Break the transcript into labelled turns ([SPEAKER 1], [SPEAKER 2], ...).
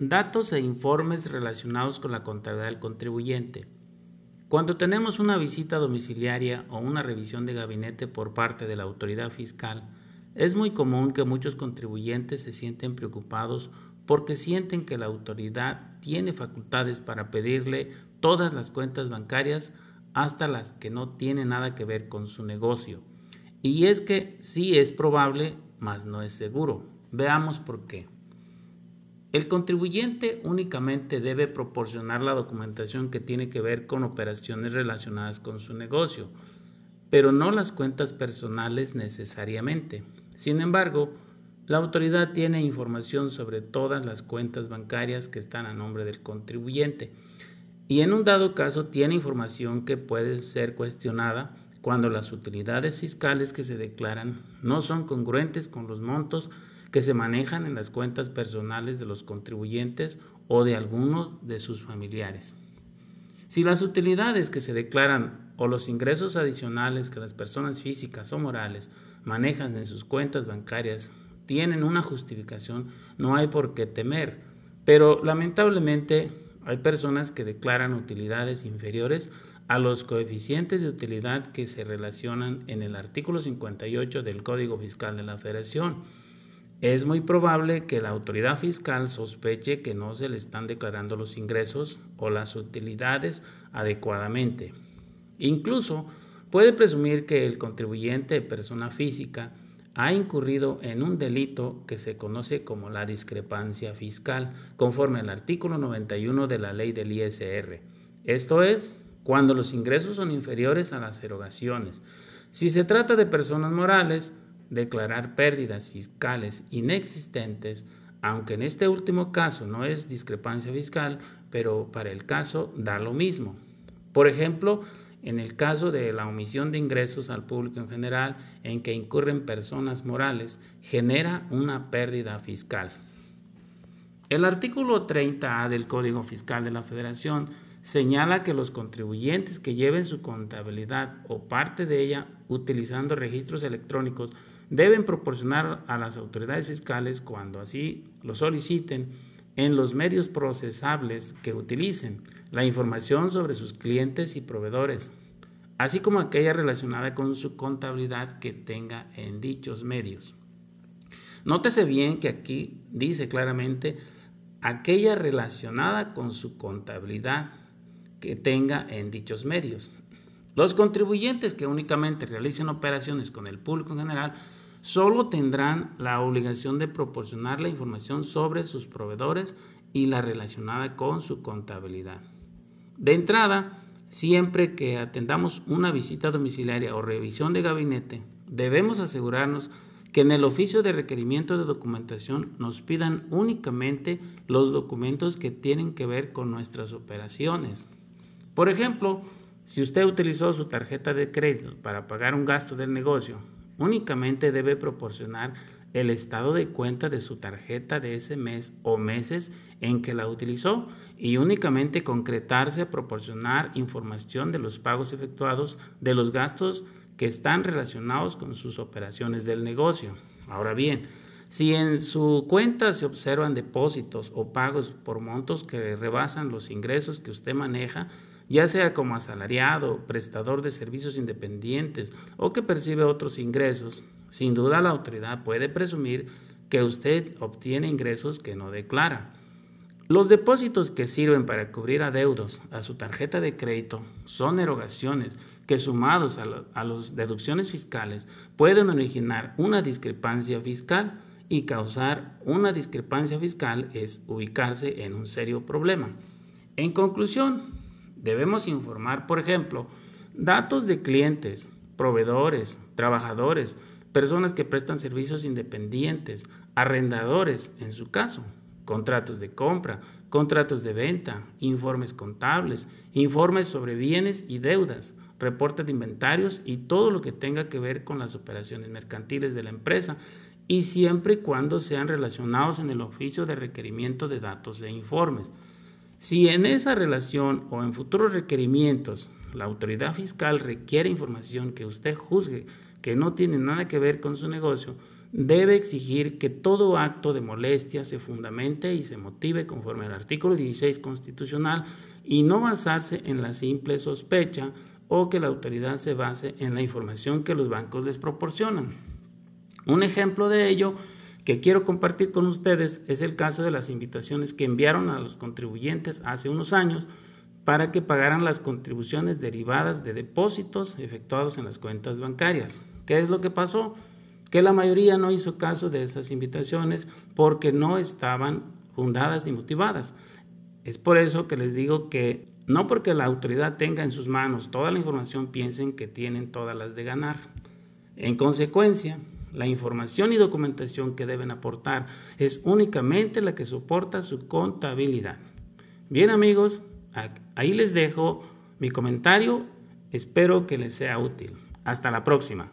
[SPEAKER 1] Datos e informes relacionados con la contabilidad del contribuyente. Cuando tenemos una visita domiciliaria o una revisión de gabinete por parte de la autoridad fiscal, es muy común que muchos contribuyentes se sienten preocupados porque sienten que la autoridad tiene facultades para pedirle todas las cuentas bancarias hasta las que no tienen nada que ver con su negocio. Y es que sí es probable, mas no es seguro. Veamos por qué. El contribuyente únicamente debe proporcionar la documentación que tiene que ver con operaciones relacionadas con su negocio, pero no las cuentas personales necesariamente. Sin embargo, la autoridad tiene información sobre todas las cuentas bancarias que están a nombre del contribuyente y en un dado caso tiene información que puede ser cuestionada cuando las utilidades fiscales que se declaran no son congruentes con los montos que se manejan en las cuentas personales de los contribuyentes o de alguno de sus familiares. Si las utilidades que se declaran o los ingresos adicionales que las personas físicas o morales manejan en sus cuentas bancarias tienen una justificación, no hay por qué temer. Pero lamentablemente hay personas que declaran utilidades inferiores a los coeficientes de utilidad que se relacionan en el artículo 58 del Código Fiscal de la Federación es muy probable que la autoridad fiscal sospeche que no se le están declarando los ingresos o las utilidades adecuadamente. Incluso puede presumir que el contribuyente persona física ha incurrido en un delito que se conoce como la discrepancia fiscal, conforme al artículo 91 de la ley del ISR. Esto es, cuando los ingresos son inferiores a las erogaciones. Si se trata de personas morales, declarar pérdidas fiscales inexistentes, aunque en este último caso no es discrepancia fiscal, pero para el caso da lo mismo. Por ejemplo, en el caso de la omisión de ingresos al público en general en que incurren personas morales, genera una pérdida fiscal. El artículo 30A del Código Fiscal de la Federación señala que los contribuyentes que lleven su contabilidad o parte de ella utilizando registros electrónicos deben proporcionar a las autoridades fiscales, cuando así lo soliciten, en los medios procesables que utilicen, la información sobre sus clientes y proveedores, así como aquella relacionada con su contabilidad que tenga en dichos medios. Nótese bien que aquí dice claramente aquella relacionada con su contabilidad que tenga en dichos medios. Los contribuyentes que únicamente realicen operaciones con el público en general solo tendrán la obligación de proporcionar la información sobre sus proveedores y la relacionada con su contabilidad. De entrada, siempre que atendamos una visita domiciliaria o revisión de gabinete, debemos asegurarnos que en el oficio de requerimiento de documentación nos pidan únicamente los documentos que tienen que ver con nuestras operaciones. Por ejemplo, si usted utilizó su tarjeta de crédito para pagar un gasto del negocio únicamente debe proporcionar el estado de cuenta de su tarjeta de ese mes o meses en que la utilizó y únicamente concretarse a proporcionar información de los pagos efectuados de los gastos que están relacionados con sus operaciones del negocio. Ahora bien, si en su cuenta se observan depósitos o pagos por montos que rebasan los ingresos que usted maneja, ya sea como asalariado, prestador de servicios independientes o que percibe otros ingresos, sin duda la autoridad puede presumir que usted obtiene ingresos que no declara. Los depósitos que sirven para cubrir adeudos a su tarjeta de crédito son erogaciones que sumados a, las deducciones fiscales pueden originar una discrepancia fiscal y causar una discrepancia fiscal es ubicarse en un serio problema. En conclusión, Debemos informar, por ejemplo, datos de clientes, proveedores, trabajadores, personas que prestan servicios independientes, arrendadores, en su caso, contratos de compra, contratos de venta, informes contables, informes sobre bienes y deudas, reportes de inventarios y todo lo que tenga que ver con las operaciones mercantiles de la empresa y siempre y cuando sean relacionados en el oficio de requerimiento de datos e informes. Si en esa relación o en futuros requerimientos la autoridad fiscal requiere información que usted juzgue que no tiene nada que ver con su negocio, debe exigir que todo acto de molestia se fundamente y se motive conforme al artículo 16 constitucional y no basarse en la simple sospecha o que la autoridad se base en la información que los bancos les proporcionan. Un ejemplo de ello que quiero compartir con ustedes es el caso de las invitaciones que enviaron a los contribuyentes hace unos años para que pagaran las contribuciones derivadas de depósitos efectuados en las cuentas bancarias. ¿Qué es lo que pasó? que la mayoría no hizo caso de esas invitaciones porque no estaban fundadas ni motivadas. Es por eso que les digo que no porque la autoridad tenga en sus manos toda la información piensen que tienen todas las de ganar. En consecuencia, la información y documentación que deben aportar es únicamente la que soporta su contabilidad. Bien amigos, ahí les dejo mi comentario, espero que les sea útil. Hasta la próxima.